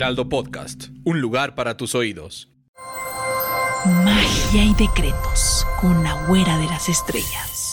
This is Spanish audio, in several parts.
Heraldo Podcast, un lugar para tus oídos. Magia y decretos con la güera de las estrellas.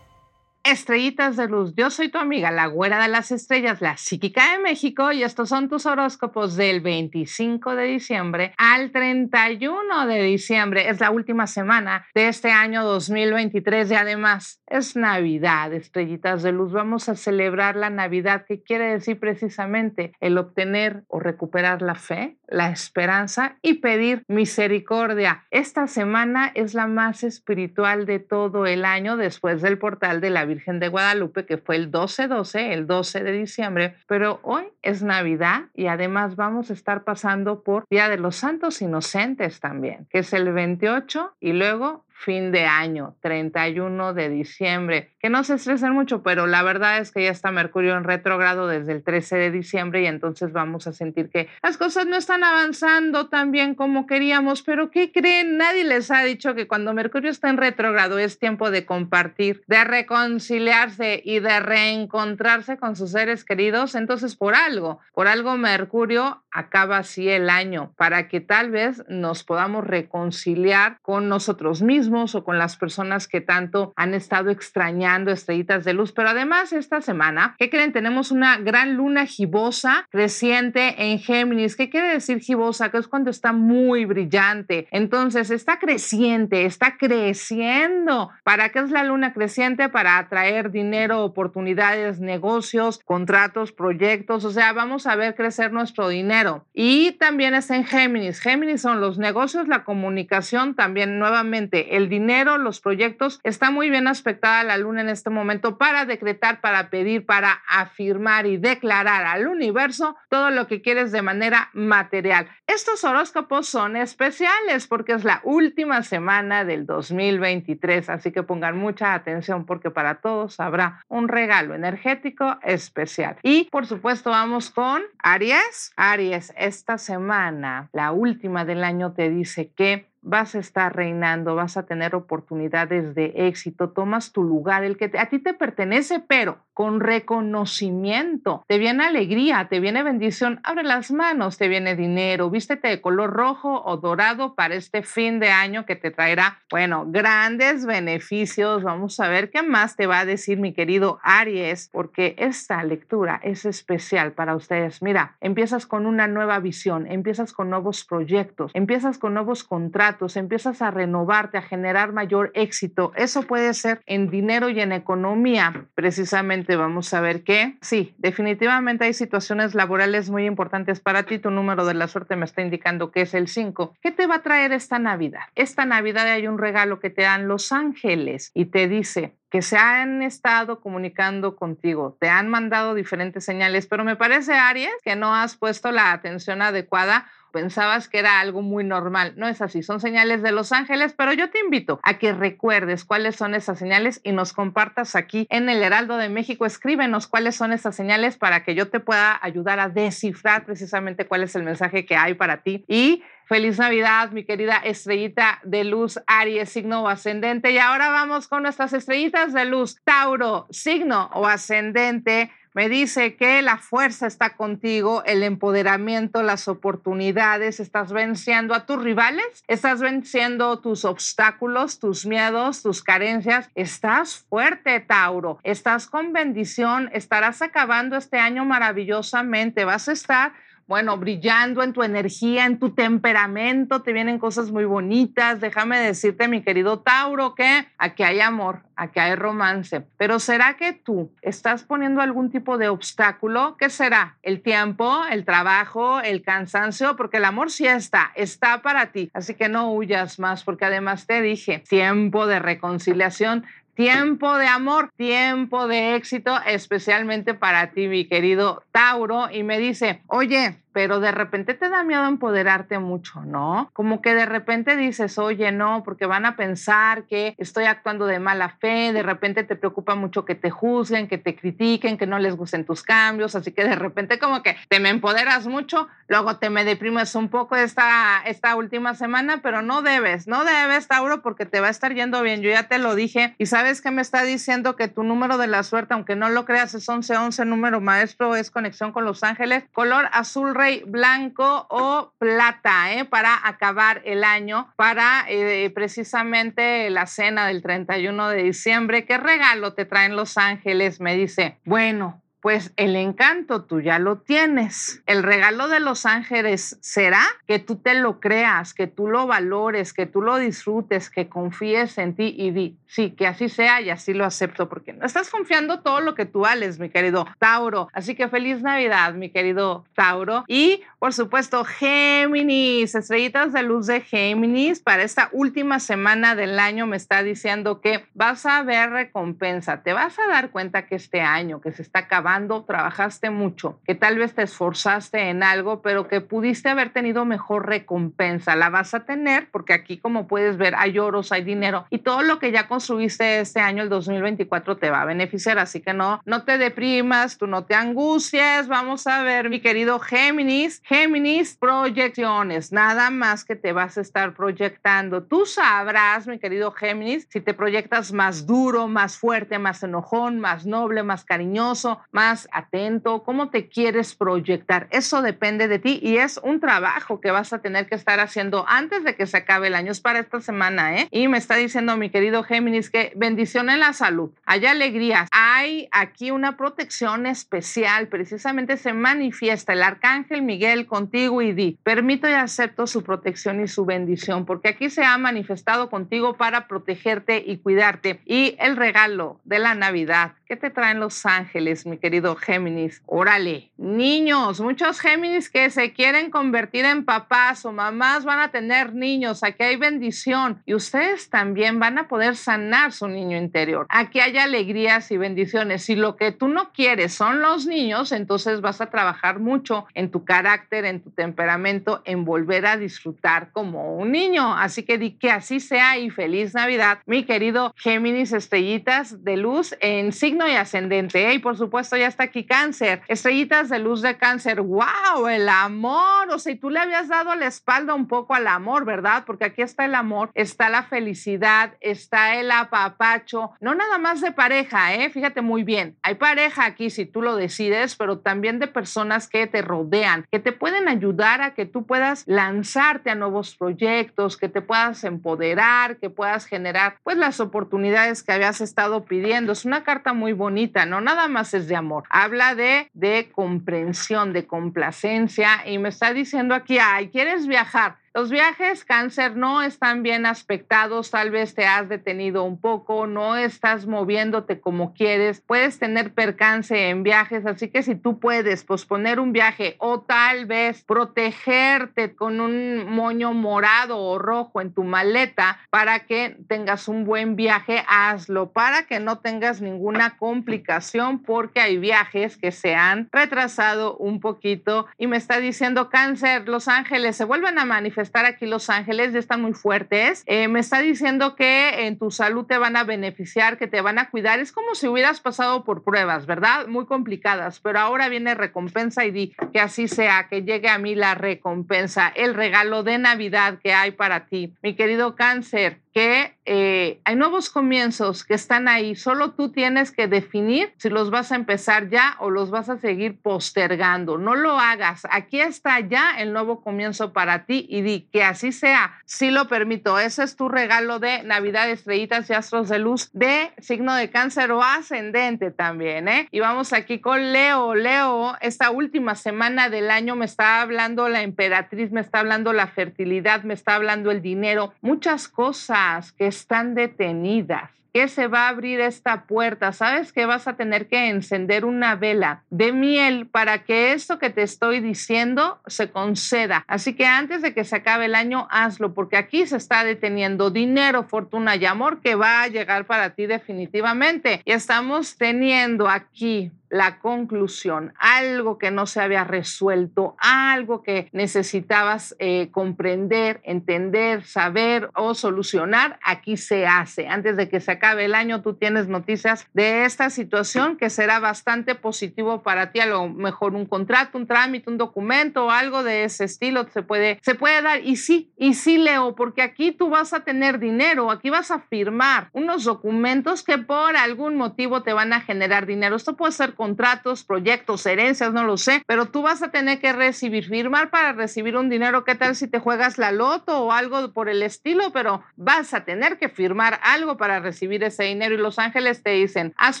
Estrellitas de luz, yo soy tu amiga, la güera de las estrellas, la psíquica de México, y estos son tus horóscopos del 25 de diciembre al 31 de diciembre. Es la última semana de este año 2023 y además es Navidad, estrellitas de luz. Vamos a celebrar la Navidad, que quiere decir precisamente el obtener o recuperar la fe, la esperanza y pedir misericordia. Esta semana es la más espiritual de todo el año después del portal de la Virgen de Guadalupe, que fue el 12-12, el 12 de diciembre, pero hoy es Navidad y además vamos a estar pasando por Día de los Santos Inocentes también, que es el 28 y luego fin de año, 31 de diciembre. Que no se estresen mucho, pero la verdad es que ya está Mercurio en retrogrado desde el 13 de diciembre y entonces vamos a sentir que las cosas no están avanzando tan bien como queríamos. Pero ¿qué creen? Nadie les ha dicho que cuando Mercurio está en retrogrado es tiempo de compartir, de reconciliarse y de reencontrarse con sus seres queridos. Entonces, por algo, por algo Mercurio acaba así el año, para que tal vez nos podamos reconciliar con nosotros mismos o con las personas que tanto han estado extrañando estrellitas de luz. Pero además esta semana, ¿qué creen? Tenemos una gran luna gibosa creciente en Géminis. ¿Qué quiere decir gibosa? Que es cuando está muy brillante. Entonces está creciente, está creciendo. ¿Para qué es la luna creciente? Para atraer dinero, oportunidades, negocios, contratos, proyectos. O sea, vamos a ver crecer nuestro dinero. Y también está en Géminis. Géminis son los negocios, la comunicación, también nuevamente dinero, los proyectos. Está muy bien aspectada la luna en este momento para decretar, para pedir, para afirmar y declarar al universo todo lo que quieres de manera material. Estos horóscopos son especiales porque es la última semana del 2023, así que pongan mucha atención porque para todos habrá un regalo energético especial. Y por supuesto vamos con Aries. Aries, esta semana, la última del año, te dice que vas a estar reinando, vas a tener oportunidades de éxito, tomas tu lugar, el que a ti te pertenece, pero con reconocimiento. Te viene alegría, te viene bendición, abre las manos, te viene dinero, vístete de color rojo o dorado para este fin de año que te traerá, bueno, grandes beneficios. Vamos a ver qué más te va a decir mi querido Aries, porque esta lectura es especial para ustedes. Mira, empiezas con una nueva visión, empiezas con nuevos proyectos, empiezas con nuevos contratos empiezas a renovarte, a generar mayor éxito. Eso puede ser en dinero y en economía. Precisamente vamos a ver que sí, definitivamente hay situaciones laborales muy importantes para ti. Tu número de la suerte me está indicando que es el 5. ¿Qué te va a traer esta Navidad? Esta Navidad hay un regalo que te dan los ángeles y te dice, que se han estado comunicando contigo, te han mandado diferentes señales, pero me parece, Aries, que no has puesto la atención adecuada pensabas que era algo muy normal. No es así, son señales de los ángeles, pero yo te invito a que recuerdes cuáles son esas señales y nos compartas aquí en el Heraldo de México. Escríbenos cuáles son esas señales para que yo te pueda ayudar a descifrar precisamente cuál es el mensaje que hay para ti. Y feliz Navidad, mi querida estrellita de luz, Aries, signo o ascendente. Y ahora vamos con nuestras estrellitas de luz, Tauro, signo o ascendente me dice que la fuerza está contigo, el empoderamiento, las oportunidades, estás venciendo a tus rivales, estás venciendo tus obstáculos, tus miedos, tus carencias. Estás fuerte, Tauro, estás con bendición, estarás acabando este año maravillosamente, vas a estar bueno, brillando en tu energía, en tu temperamento, te vienen cosas muy bonitas. Déjame decirte, mi querido Tauro, que aquí hay amor, aquí hay romance. Pero ¿será que tú estás poniendo algún tipo de obstáculo? ¿Qué será? ¿El tiempo, el trabajo, el cansancio? Porque el amor sí está, está para ti. Así que no huyas más, porque además te dije, tiempo de reconciliación tiempo de amor, tiempo de éxito, especialmente para ti, mi querido Tauro. Y me dice, oye, pero de repente te da miedo empoderarte mucho, ¿no? Como que de repente dices, oye, no, porque van a pensar que estoy actuando de mala fe, de repente te preocupa mucho que te juzguen, que te critiquen, que no les gusten tus cambios, así que de repente como que te me empoderas mucho, luego te me deprimes un poco esta, esta última semana, pero no debes, no debes, Tauro, porque te va a estar yendo bien, yo ya te lo dije, y sabes que me está diciendo que tu número de la suerte, aunque no lo creas, es 1111, número maestro, es conexión con los ángeles, color azul rey blanco o plata, ¿eh? para acabar el año, para eh, precisamente la cena del 31 de diciembre. ¿Qué regalo te traen los ángeles? Me dice, bueno, pues el encanto tú ya lo tienes. El regalo de los ángeles será que tú te lo creas, que tú lo valores, que tú lo disfrutes, que confíes en ti y di, sí, que así sea y así lo acepto, porque no estás confiando todo lo que tú vales, mi querido Tauro. Así que feliz Navidad, mi querido Tauro. Y por supuesto, Géminis, estrellitas de luz de Géminis, para esta última semana del año me está diciendo que vas a ver recompensa, te vas a dar cuenta que este año que se está acabando, trabajaste mucho, que tal vez te esforzaste en algo, pero que pudiste haber tenido mejor recompensa. La vas a tener porque aquí, como puedes ver, hay oros, hay dinero y todo lo que ya construiste este año, el 2024, te va a beneficiar. Así que no, no te deprimas, tú no te angusties. Vamos a ver, mi querido Géminis. Géminis, proyecciones, nada más que te vas a estar proyectando. Tú sabrás, mi querido Géminis, si te proyectas más duro, más fuerte, más enojón, más noble, más cariñoso, más más atento, cómo te quieres proyectar. Eso depende de ti y es un trabajo que vas a tener que estar haciendo antes de que se acabe el año. Es para esta semana, ¿eh? Y me está diciendo mi querido Géminis que bendición en la salud, hay alegrías, hay aquí una protección especial, precisamente se manifiesta el arcángel Miguel contigo y di, permito y acepto su protección y su bendición, porque aquí se ha manifestado contigo para protegerte y cuidarte. Y el regalo de la Navidad, ¿qué te traen los ángeles, mi querido? Géminis. Órale, niños, muchos Géminis que se quieren convertir en papás o mamás van a tener niños. Aquí hay bendición y ustedes también van a poder sanar su niño interior. Aquí hay alegrías y bendiciones. Si lo que tú no quieres son los niños, entonces vas a trabajar mucho en tu carácter, en tu temperamento, en volver a disfrutar como un niño. Así que di que así sea y feliz Navidad, mi querido Géminis estrellitas de luz en signo y ascendente. ¿eh? Y por supuesto, ya está aquí cáncer, estrellitas de luz de cáncer, wow, el amor, o sea, y tú le habías dado la espalda un poco al amor, ¿verdad? Porque aquí está el amor, está la felicidad, está el apapacho, no nada más de pareja, ¿eh? Fíjate muy bien, hay pareja aquí si tú lo decides, pero también de personas que te rodean, que te pueden ayudar a que tú puedas lanzarte a nuevos proyectos, que te puedas empoderar, que puedas generar pues las oportunidades que habías estado pidiendo. Es una carta muy bonita, no nada más es de amor Habla de, de comprensión, de complacencia y me está diciendo aquí, ay, ¿quieres viajar? Los viajes cáncer no están bien aspectados, tal vez te has detenido un poco, no estás moviéndote como quieres, puedes tener percance en viajes, así que si tú puedes posponer un viaje o tal vez protegerte con un moño morado o rojo en tu maleta para que tengas un buen viaje, hazlo para que no tengas ninguna complicación porque hay viajes que se han retrasado un poquito y me está diciendo cáncer, los ángeles se vuelven a manifestar estar aquí Los Ángeles, ya están muy fuertes. Eh, me está diciendo que en tu salud te van a beneficiar, que te van a cuidar. Es como si hubieras pasado por pruebas, ¿verdad? Muy complicadas, pero ahora viene recompensa y di que así sea, que llegue a mí la recompensa, el regalo de Navidad que hay para ti. Mi querido cáncer, que eh, hay nuevos comienzos que están ahí. Solo tú tienes que definir si los vas a empezar ya o los vas a seguir postergando. No lo hagas. Aquí está ya el nuevo comienzo para ti y di que así sea. Sí lo permito. Ese es tu regalo de Navidad, estrellitas y astros de luz de signo de cáncer o ascendente también. ¿eh? Y vamos aquí con Leo. Leo, esta última semana del año me está hablando la emperatriz, me está hablando la fertilidad, me está hablando el dinero, muchas cosas que están detenidas que se va a abrir esta puerta. Sabes que vas a tener que encender una vela de miel para que esto que te estoy diciendo se conceda. Así que antes de que se acabe el año, hazlo, porque aquí se está deteniendo dinero, fortuna y amor que va a llegar para ti definitivamente. Y estamos teniendo aquí la conclusión, algo que no se había resuelto, algo que necesitabas eh, comprender, entender, saber o solucionar, aquí se hace. Antes de que se el año, tú tienes noticias de esta situación que será bastante positivo para ti, a lo mejor un contrato, un trámite, un documento o algo de ese estilo se puede, se puede dar. Y sí, y sí, Leo, porque aquí tú vas a tener dinero, aquí vas a firmar unos documentos que por algún motivo te van a generar dinero. Esto puede ser contratos, proyectos, herencias, no lo sé, pero tú vas a tener que recibir, firmar para recibir un dinero. ¿Qué tal si te juegas la loto o algo por el estilo? Pero vas a tener que firmar algo para recibir ese dinero y los ángeles te dicen, has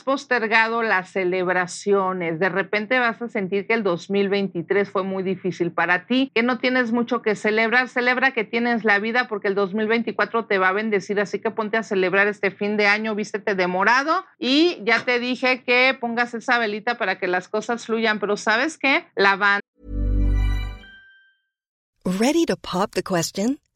postergado las celebraciones, de repente vas a sentir que el 2023 fue muy difícil para ti, que no tienes mucho que celebrar, celebra que tienes la vida porque el 2024 te va a bendecir, así que ponte a celebrar este fin de año, vístete de morado y ya te dije que pongas esa velita para que las cosas fluyan, pero ¿sabes qué? La van. Ready to pop the question?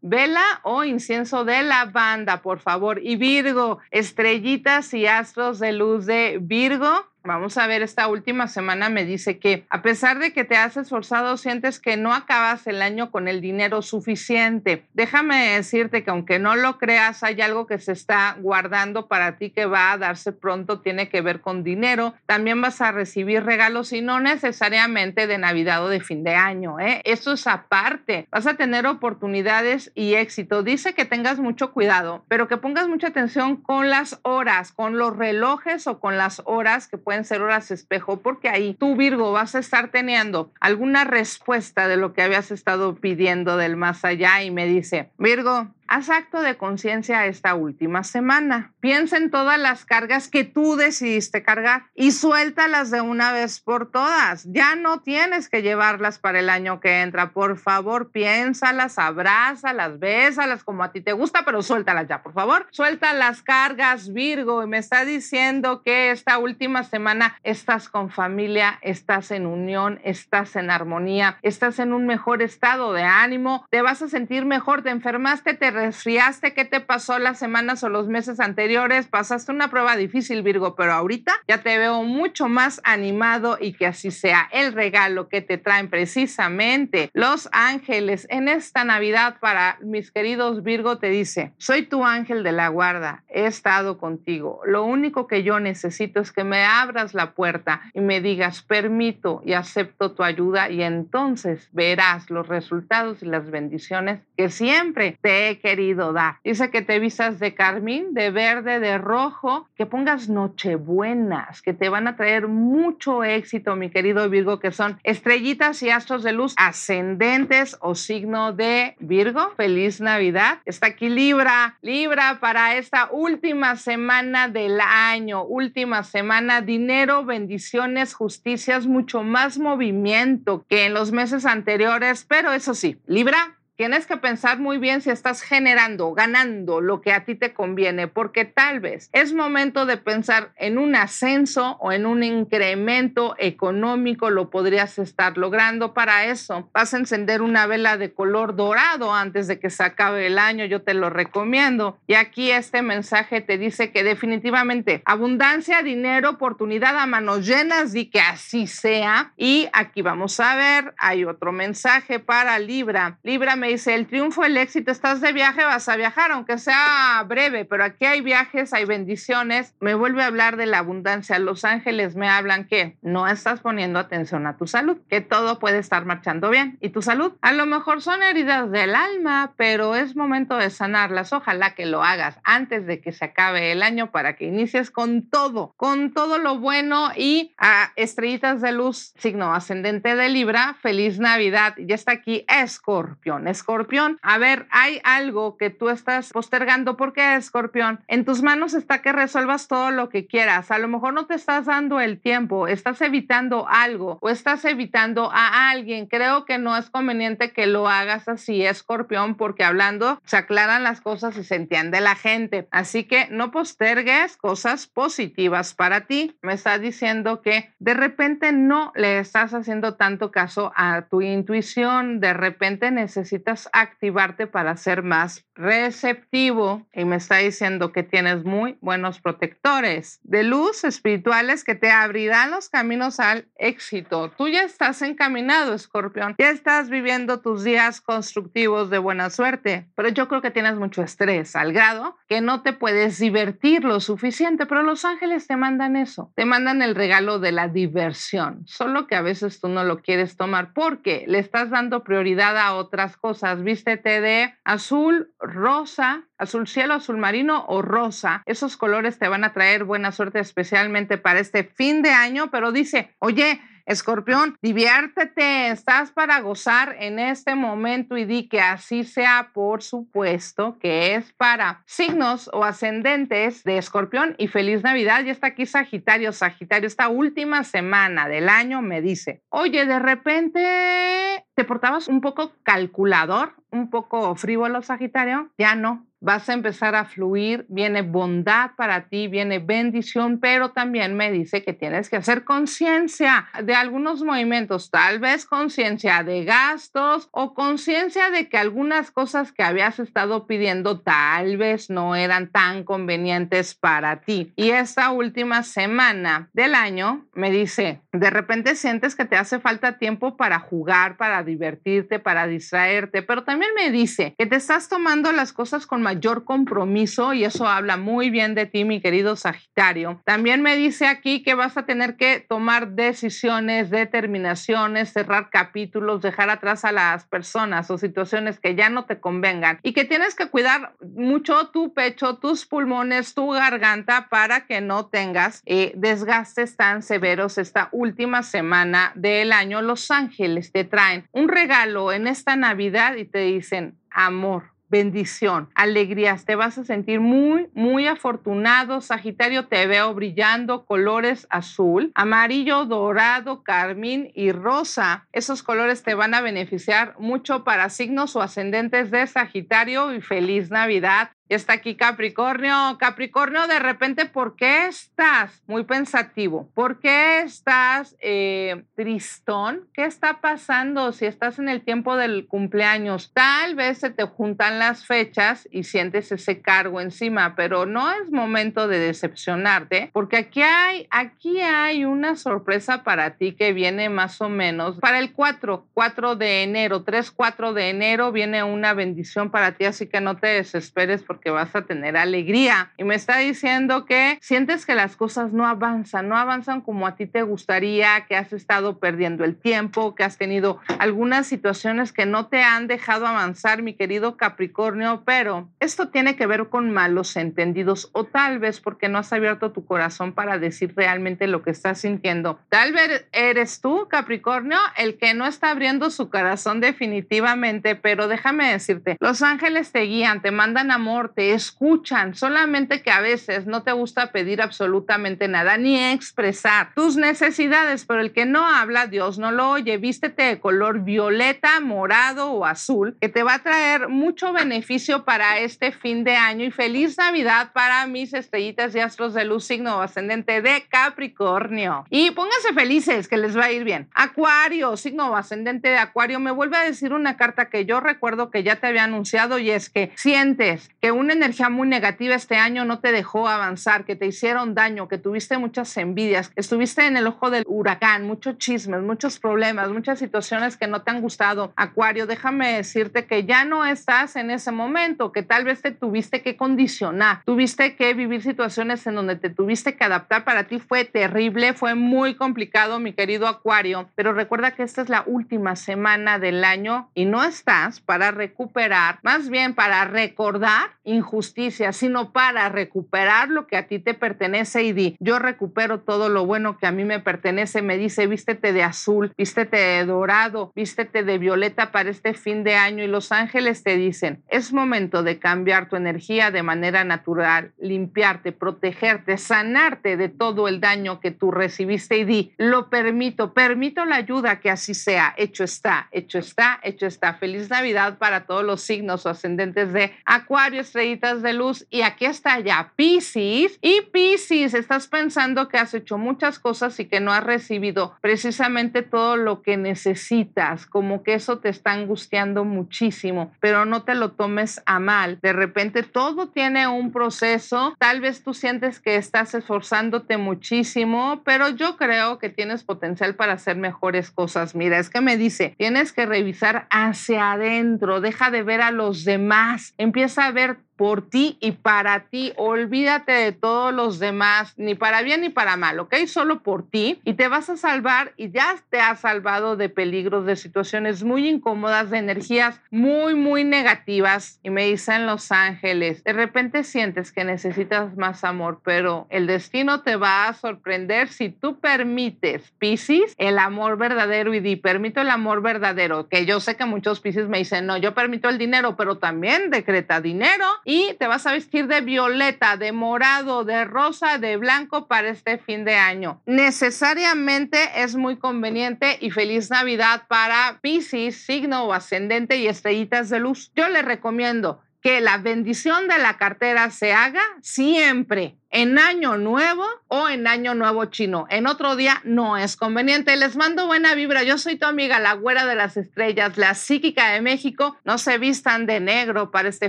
Vela o incienso de lavanda, por favor. Y Virgo, estrellitas y astros de luz de Virgo Vamos a ver, esta última semana me dice que a pesar de que te has esforzado, sientes que no acabas el año con el dinero suficiente. Déjame decirte que aunque no lo creas, hay algo que se está guardando para ti que va a darse pronto, tiene que ver con dinero. También vas a recibir regalos y no necesariamente de Navidad o de fin de año. ¿eh? Eso es aparte. Vas a tener oportunidades y éxito. Dice que tengas mucho cuidado, pero que pongas mucha atención con las horas, con los relojes o con las horas que pueden ser horas espejo, porque ahí tú, Virgo, vas a estar teniendo alguna respuesta de lo que habías estado pidiendo del más allá y me dice, Virgo, Haz acto de conciencia esta última semana. Piensa en todas las cargas que tú decidiste cargar y suéltalas de una vez por todas. Ya no tienes que llevarlas para el año que entra. Por favor, piénsalas, abrázalas, bésalas como a ti te gusta, pero suéltalas ya, por favor. Suelta las cargas, Virgo, y me está diciendo que esta última semana estás con familia, estás en unión, estás en armonía, estás en un mejor estado de ánimo, te vas a sentir mejor, te enfermaste, te resfriaste, qué te pasó las semanas o los meses anteriores, pasaste una prueba difícil, Virgo, pero ahorita ya te veo mucho más animado y que así sea el regalo que te traen precisamente los ángeles en esta Navidad para mis queridos Virgo te dice, soy tu ángel de la guarda, he estado contigo, lo único que yo necesito es que me abras la puerta y me digas, permito y acepto tu ayuda y entonces verás los resultados y las bendiciones que siempre te he querido dar. Dice que te vistas de carmín, de verde, de rojo, que pongas nochebuenas, que te van a traer mucho éxito, mi querido Virgo, que son estrellitas y astros de luz ascendentes o signo de Virgo. Feliz Navidad. Está aquí Libra, Libra para esta última semana del año, última semana, dinero, bendiciones, justicias, mucho más movimiento que en los meses anteriores, pero eso sí, Libra, Tienes que pensar muy bien si estás generando, ganando lo que a ti te conviene, porque tal vez es momento de pensar en un ascenso o en un incremento económico, lo podrías estar logrando. Para eso vas a encender una vela de color dorado antes de que se acabe el año, yo te lo recomiendo. Y aquí este mensaje te dice que definitivamente abundancia, dinero, oportunidad a manos llenas y que así sea. Y aquí vamos a ver, hay otro mensaje para Libra. Libra me me dice, el triunfo, el éxito, estás de viaje, vas a viajar, aunque sea breve, pero aquí hay viajes, hay bendiciones. Me vuelve a hablar de la abundancia. Los ángeles me hablan que no estás poniendo atención a tu salud, que todo puede estar marchando bien. ¿Y tu salud? A lo mejor son heridas del alma, pero es momento de sanarlas. Ojalá que lo hagas antes de que se acabe el año para que inicies con todo, con todo lo bueno y a estrellitas de luz, signo ascendente de Libra, feliz Navidad. Ya está aquí Escorpión. Escorpión, a ver, hay algo que tú estás postergando. ¿Por qué, Escorpión? En tus manos está que resuelvas todo lo que quieras. A lo mejor no te estás dando el tiempo, estás evitando algo o estás evitando a alguien. Creo que no es conveniente que lo hagas así, Escorpión, porque hablando se aclaran las cosas y se entiende la gente. Así que no postergues cosas positivas para ti. Me está diciendo que de repente no le estás haciendo tanto caso a tu intuición, de repente necesitas activarte para ser más receptivo y me está diciendo que tienes muy buenos protectores de luz espirituales que te abrirán los caminos al éxito. Tú ya estás encaminado, escorpión, ya estás viviendo tus días constructivos de buena suerte, pero yo creo que tienes mucho estrés al grado que no te puedes divertir lo suficiente, pero los ángeles te mandan eso, te mandan el regalo de la diversión, solo que a veces tú no lo quieres tomar porque le estás dando prioridad a otras cosas. Vístete de azul, rosa, azul cielo, azul marino o rosa. Esos colores te van a traer buena suerte especialmente para este fin de año, pero dice, oye, Escorpión, diviértete, estás para gozar en este momento y di que así sea, por supuesto, que es para signos o ascendentes de Escorpión y feliz Navidad. Ya está aquí Sagitario, Sagitario, esta última semana del año me dice, oye, de repente te portabas un poco calculador, un poco frívolo, Sagitario, ya no vas a empezar a fluir, viene bondad para ti, viene bendición, pero también me dice que tienes que hacer conciencia de algunos movimientos, tal vez conciencia de gastos o conciencia de que algunas cosas que habías estado pidiendo tal vez no eran tan convenientes para ti. Y esta última semana del año me dice, de repente sientes que te hace falta tiempo para jugar, para divertirte, para distraerte, pero también me dice que te estás tomando las cosas con mayor compromiso y eso habla muy bien de ti, mi querido Sagitario. También me dice aquí que vas a tener que tomar decisiones, determinaciones, cerrar capítulos, dejar atrás a las personas o situaciones que ya no te convengan y que tienes que cuidar mucho tu pecho, tus pulmones, tu garganta para que no tengas eh, desgastes tan severos esta última semana del año. Los ángeles te traen un regalo en esta Navidad y te dicen amor bendición, alegrías. Te vas a sentir muy, muy afortunado. Sagitario, te veo brillando colores azul, amarillo, dorado, carmín y rosa. Esos colores te van a beneficiar mucho para signos o ascendentes de Sagitario y feliz Navidad. Está aquí Capricornio. Capricornio, de repente, ¿por qué estás muy pensativo? ¿Por qué estás eh, tristón? ¿Qué está pasando si estás en el tiempo del cumpleaños? Tal vez se te juntan las fechas y sientes ese cargo encima, pero no es momento de decepcionarte, porque aquí hay, aquí hay una sorpresa para ti que viene más o menos para el 4, 4 de enero, 3, 4 de enero viene una bendición para ti, así que no te desesperes vas a tener alegría. Y me está diciendo que sientes que las cosas no avanzan, no avanzan como a ti te gustaría, que has estado perdiendo el tiempo, que has tenido algunas situaciones que no te han dejado avanzar, mi querido Capricornio, pero esto tiene que ver con malos entendidos o tal vez porque no has abierto tu corazón para decir realmente lo que estás sintiendo. Tal vez eres tú, Capricornio, el que no está abriendo su corazón definitivamente, pero déjame decirte, los ángeles te guían, te mandan amor, te escuchan, solamente que a veces no te gusta pedir absolutamente nada ni expresar tus necesidades, pero el que no habla, Dios no lo oye. Vístete de color violeta, morado o azul, que te va a traer mucho beneficio para este fin de año y feliz Navidad para mis estrellitas y astros de luz signo ascendente de Capricornio. Y pónganse felices, que les va a ir bien. Acuario, signo ascendente de Acuario, me vuelve a decir una carta que yo recuerdo que ya te había anunciado y es que sientes que una energía muy negativa este año no te dejó avanzar, que te hicieron daño, que tuviste muchas envidias, estuviste en el ojo del huracán, muchos chismes, muchos problemas, muchas situaciones que no te han gustado. Acuario, déjame decirte que ya no estás en ese momento, que tal vez te tuviste que condicionar, tuviste que vivir situaciones en donde te tuviste que adaptar. Para ti fue terrible, fue muy complicado, mi querido Acuario, pero recuerda que esta es la última semana del año y no estás para recuperar, más bien para recordar injusticia, sino para recuperar lo que a ti te pertenece y di, yo recupero todo lo bueno que a mí me pertenece, me dice, vístete de azul, vístete de dorado, vístete de violeta para este fin de año y los ángeles te dicen, es momento de cambiar tu energía de manera natural, limpiarte, protegerte, sanarte de todo el daño que tú recibiste y di, lo permito, permito la ayuda que así sea, hecho está, hecho está, hecho está. Feliz Navidad para todos los signos o ascendentes de Acuario, de luz y aquí está ya Pisces y Pisces, estás pensando que has hecho muchas cosas y que no has recibido precisamente todo lo que necesitas, como que eso te está angustiando muchísimo, pero no te lo tomes a mal. De repente todo tiene un proceso, tal vez tú sientes que estás esforzándote muchísimo, pero yo creo que tienes potencial para hacer mejores cosas. Mira, es que me dice, tienes que revisar hacia adentro, deja de ver a los demás, empieza a ver por ti y para ti. Olvídate de todos los demás, ni para bien ni para mal, ¿ok? Solo por ti y te vas a salvar y ya te has salvado de peligros, de situaciones muy incómodas, de energías muy, muy negativas. Y me dicen los ángeles, de repente sientes que necesitas más amor, pero el destino te va a sorprender si tú permites, Piscis, el amor verdadero y di, permito el amor verdadero, que yo sé que muchos Piscis me dicen, no, yo permito el dinero, pero también decreta dinero y te vas a vestir de violeta, de morado, de rosa, de blanco para este fin de año. Necesariamente es muy conveniente y feliz Navidad para Pisces, signo o ascendente y estrellitas de luz. Yo le recomiendo que la bendición de la cartera se haga siempre en año nuevo o en año nuevo chino. En otro día no es conveniente. Les mando buena vibra. Yo soy tu amiga, la güera de las estrellas, la psíquica de México. No se vistan de negro para este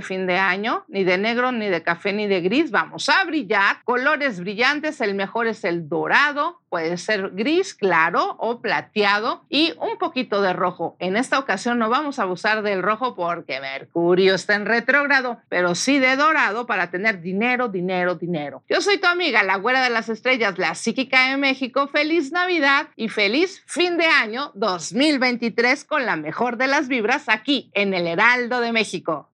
fin de año, ni de negro, ni de café, ni de gris. Vamos a brillar. Colores brillantes. El mejor es el dorado. Puede ser gris, claro o plateado y un poquito de rojo. En esta ocasión no vamos a abusar del rojo porque Mercurio está en retrógrado, pero sí de dorado para tener dinero, dinero, dinero. Soy tu amiga, la güera de las estrellas, la psíquica de México. Feliz Navidad y feliz fin de año 2023 con la mejor de las vibras aquí en el Heraldo de México.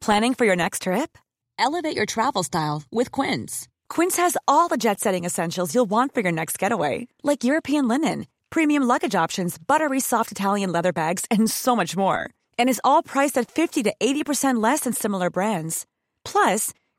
Planning for your next trip? Elevate your travel style with Quince. Quince has all the jet setting essentials you'll want for your next getaway, like European linen, premium luggage options, buttery soft Italian leather bags, and so much more. And is all priced at 50 to 80% less than similar brands. Plus,